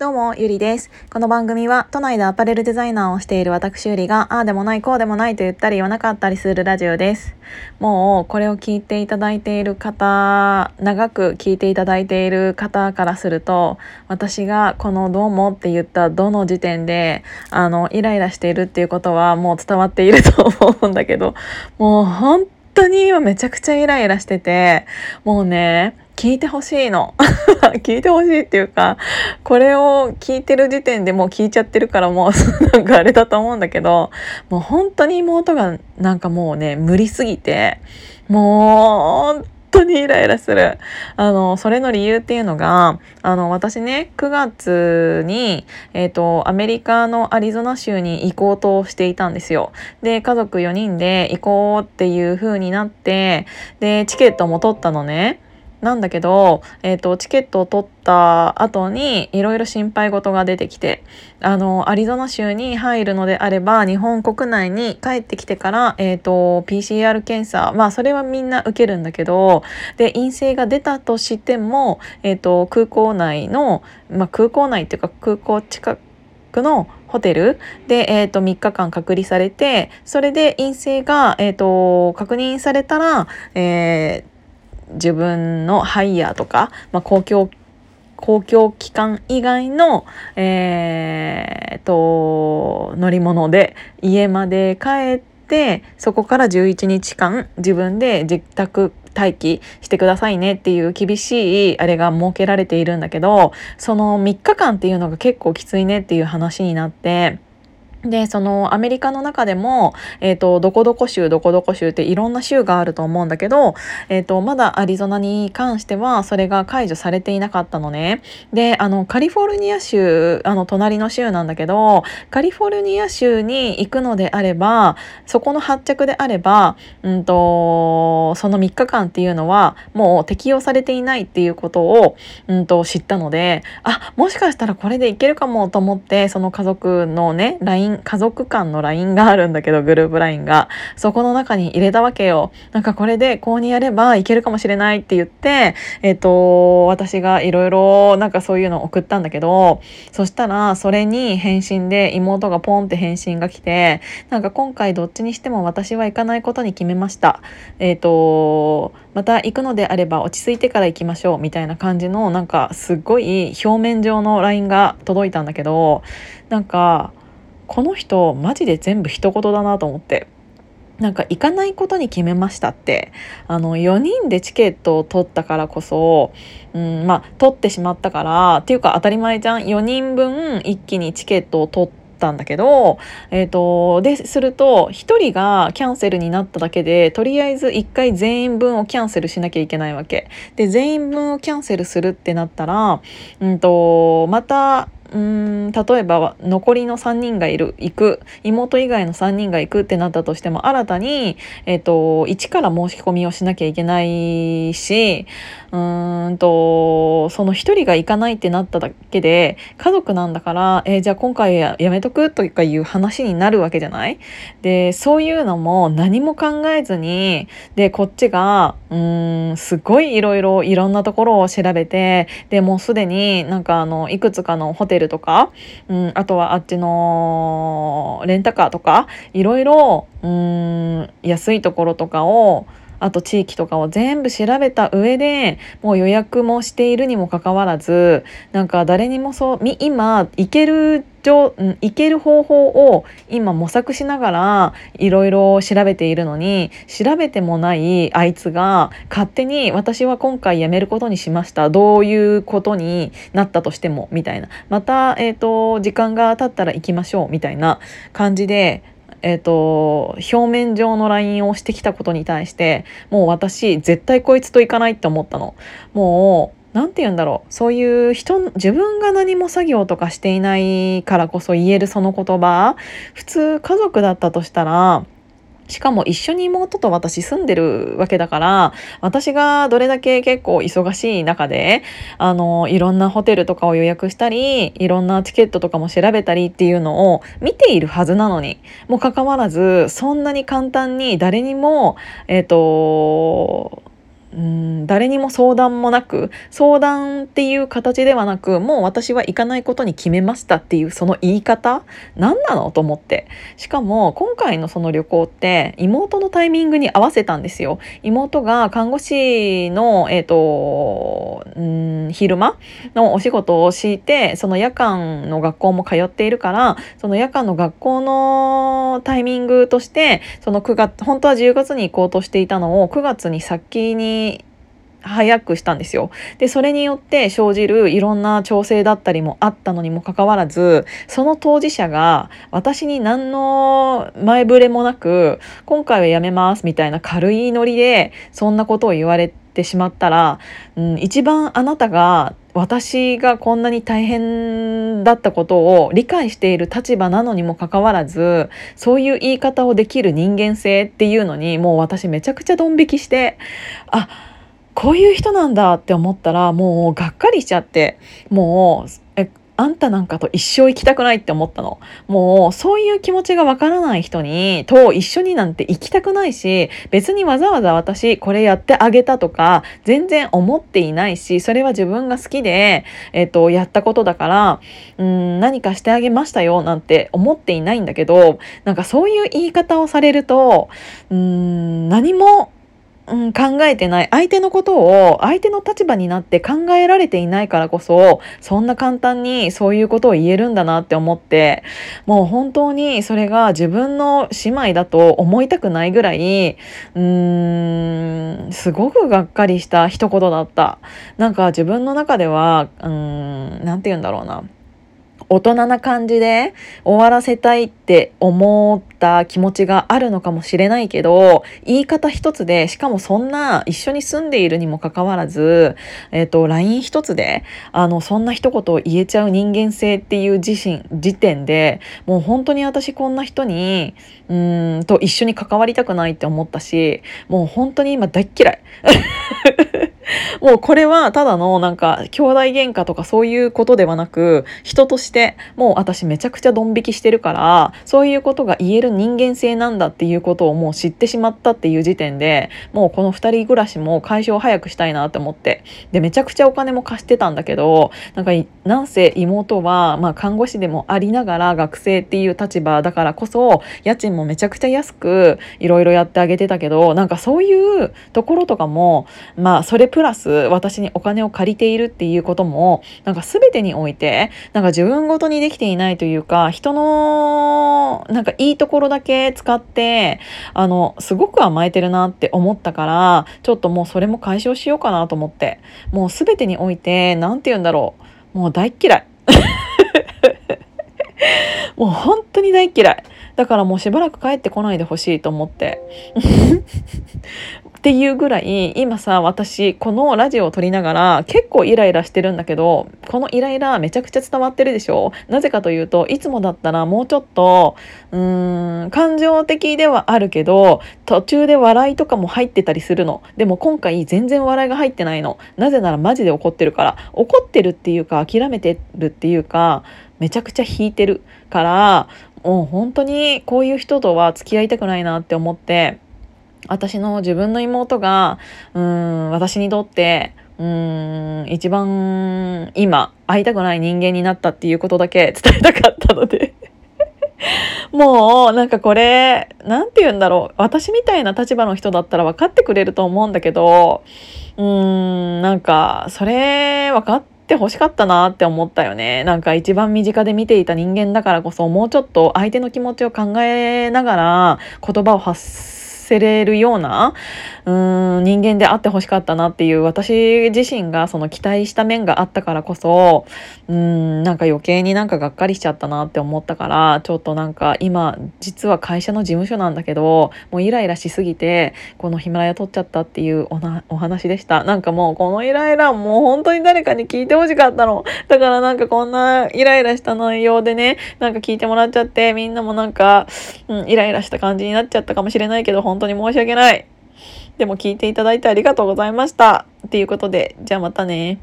どうも、ゆりです。この番組は、都内でアパレルデザイナーをしている私ゆりが、ああでもない、こうでもないと言ったり言わなかったりするラジオです。もう、これを聞いていただいている方、長く聞いていただいている方からすると、私がこのどうもって言ったどの時点で、あの、イライラしているっていうことはもう伝わっていると思うんだけど、もう本当に今めちゃくちゃイライラしてて、もうね、聞いてほしいの 聞いてほしいっていうかこれを聞いてる時点でもう聞いちゃってるからもう なんかあれだと思うんだけどもう本当に妹がなんかもうね無理すぎてもう本当にイライラする。あの、それの理由っていうのが、あの、私ね、9月に、えっ、ー、と、アメリカのアリゾナ州に行こうとしていたんですよ。で、家族4人で行こうっていう風になって、で、チケットも取ったのね。なんだけど、えーと、チケットを取った後にいろいろ心配事が出てきてあのアリゾナ州に入るのであれば日本国内に帰ってきてから、えーと、PCR 検査まあそれはみんな受けるんだけどで陰性が出たとしても、えーと、空港内の、まあ、空港内っていうか空港近くのホテルで、えー、と3日間隔離されてそれで陰性が、えー、と確認されたら、えー、自分のハイヤーとか、まあ、公共公共機関以外の、えー、と乗り物で家まで帰ってそこから11日間自分で自宅待機してくださいねっていう厳しいあれが設けられているんだけどその3日間っていうのが結構きついねっていう話になって。で、そのアメリカの中でも、えっ、ー、と、どこどこ州、どこどこ州っていろんな州があると思うんだけど、えっ、ー、と、まだアリゾナに関してはそれが解除されていなかったのね。で、あの、カリフォルニア州、あの、隣の州なんだけど、カリフォルニア州に行くのであれば、そこの発着であれば、うんと、その3日間っていうのはもう適用されていないっていうことを、うんと、知ったので、あ、もしかしたらこれでいけるかもと思って、その家族のね、LINE 家族間の LINE があるんだけど、グループ LINE が。そこの中に入れたわけよ。なんかこれでこうにやればいけるかもしれないって言って、えっ、ー、と、私がいろいろなんかそういうのを送ったんだけど、そしたらそれに返信で妹がポンって返信が来て、なんか今回どっちにしても私は行かないことに決めました。えっ、ー、と、また行くのであれば落ち着いてから行きましょうみたいな感じのなんかすっごい表面上の LINE が届いたんだけどなんかこの人マジで全部一言だなと思って。なんか行かないことに決めましたって。あの4人でチケットを取ったからこそ、うん、まあ取ってしまったからっていうか当たり前じゃん。4人分一気にチケットを取ったんだけど、えーと、ですると1人がキャンセルになっただけでとりあえず1回全員分をキャンセルしなきゃいけないわけ。で全員分をキャンセルするってなったら、うんとまたうん例えば残りの3人がいる行く妹以外の3人が行くってなったとしても新たに、えーと、一から申し込みをしなきゃいけないしうんとその1人が行かないってなっただけで家族なんだから、えー、じゃあ今回やめとくとかいう話になるわけじゃない？でそういうのも何も考えずにでこっちがうんすごいいろいろいろんなところを調べてでもうすでになんかあのいくつかのホテルルとか、うん、あとはあっちのレンタカーとかいろいろうん安いところとかをあと地域とかを全部調べた上でもう予約もしているにもかかわらずなんか誰にもそう今行ける行ける方法を今模索しながらいろいろ調べているのに調べてもないあいつが勝手に私は今回辞めることにしましたどういうことになったとしてもみたいなまた、えーと時間が経ったら行きましょうみたいな感じでえーと、表面上の LINE をしてきたことに対してもう私絶対こいつと行かないって思ったの。もう何て言うんだろう。そういう人自分が何も作業とかしていないからこそ言えるその言葉。普通家族だったとしたらしかも一緒に妹と私住んでるわけだから私がどれだけ結構忙しい中であのいろんなホテルとかを予約したりいろんなチケットとかも調べたりっていうのを見ているはずなのにもかかわらずそんなに簡単に誰にもえっ、ー、とうん誰にも相談もなく相談っていう形ではなくもう私は行かないことに決めましたっていうその言い方何なのと思って。しかも今回のその旅行って妹のタイミングに合わせたんですよ。妹が看護師のえっ、ー、とうん昼間のお仕事をしてその夜間の学校も通っているからその夜間の学校のタイミングとしてその9月本当は10月に行こうとしていたのを9月に先にに早くしたんですよ。で、それによって生じるいろんな調整だったりもあったのにもかかわらず、その当事者が私に何の前触れもなく、今回はやめますみたいな軽いノリで、そんなことを言われてしまったら、うん、一番あなたが私がこんなに大変だったことを理解している立場なのにもかかわらずそういう言い方をできる人間性っていうのにもう私めちゃくちゃドン引きしてあこういう人なんだって思ったらもうがっかりしちゃってもうあんたなんかと一生行きたくないって思ったの。もうそういう気持ちがわからない人にと一緒になんて行きたくないし別にわざわざ私これやってあげたとか全然思っていないしそれは自分が好きで、えっと、やったことだからうん何かしてあげましたよなんて思っていないんだけどなんかそういう言い方をされるとうん何もうん、考えてない相手のことを相手の立場になって考えられていないからこそそんな簡単にそういうことを言えるんだなって思ってもう本当にそれが自分の姉妹だと思いたくないぐらいうーんすごくがっかりした一言だった。なんか自分の中ではうーん何て言うんだろうな。大人な感じで終わらせたいって思った気持ちがあるのかもしれないけど、言い方一つで、しかもそんな一緒に住んでいるにもかかわらず、えっ、ー、と、LINE 一つで、あの、そんな一言を言えちゃう人間性っていう自身、時点で、もう本当に私こんな人に、うんと一緒に関わりたくないって思ったし、もう本当に今大っ嫌い。もうこれはただのなんか兄弟喧嘩とかそういうことではなく人としてもう私めちゃくちゃドン引きしてるからそういうことが言える人間性なんだっていうことをもう知ってしまったっていう時点でもうこの2人暮らしも解消早くしたいなって思ってでめちゃくちゃお金も貸してたんだけどなんかなんせ妹はまあ看護師でもありながら学生っていう立場だからこそ家賃もめちゃくちゃ安くいろいろやってあげてたけどなんかそういうところとかもまあそれププラス私にお金を借りているっていうこともなんか全てにおいてなんか自分ごとにできていないというか人のなんかいいところだけ使ってあのすごく甘えてるなって思ったからちょっともうそれも解消しようかなと思ってもう全てにおいて何て言うんだろうもう大嫌い。もう本当に大嫌い。だからもうしばらく帰ってこないでほしいと思って。っていうぐらい今さ私このラジオを撮りながら結構イライラしてるんだけどこのイライラめちゃくちゃ伝わってるでしょ？なぜかというといつもだったらもうちょっとうーん感情的ではあるけど途中で笑いとかも入ってたりするの。でも今回全然笑いが入ってないの。なぜならマジで怒ってるから。怒ってるっていうか諦めてるっていうかめちゃくちゃ引いてるからもう本当にこういう人とは付き合いたくないなって思って私の自分の妹がうん私にとってうん一番今会いたくない人間になったっていうことだけ 伝えたかったので。もうなんかこれ何て言うんだろう。私みたいな立場の人だったら分かってくれると思うんだけどうーんなんかそれ分かって欲しかったなって思ったよね。なんか一番身近で見ていた人間だからこそもうちょっと相手の気持ちを考えながら言葉を発せれるようなうん人間であってほしかったなっていう私自身がその期待した面があったからこそうんなんか余計になんかがっかりしちゃったなって思ったからちょっとなんか今実は会社の事務所なんだけどもうイライラしすぎてこのヒマラヤ撮っちゃったっていうおなお話でした。なんかもうこのイライラもう本当に誰かに聞いてほしかったの。だからなんかこんなイライラした内容でねなんか聞いてもらっちゃってみんなもなんか、うん、イライラした感じになっちゃったかもしれないけど本当に申し訳ないでも聞いていただいてありがとうございました。ということで、じゃあまたね。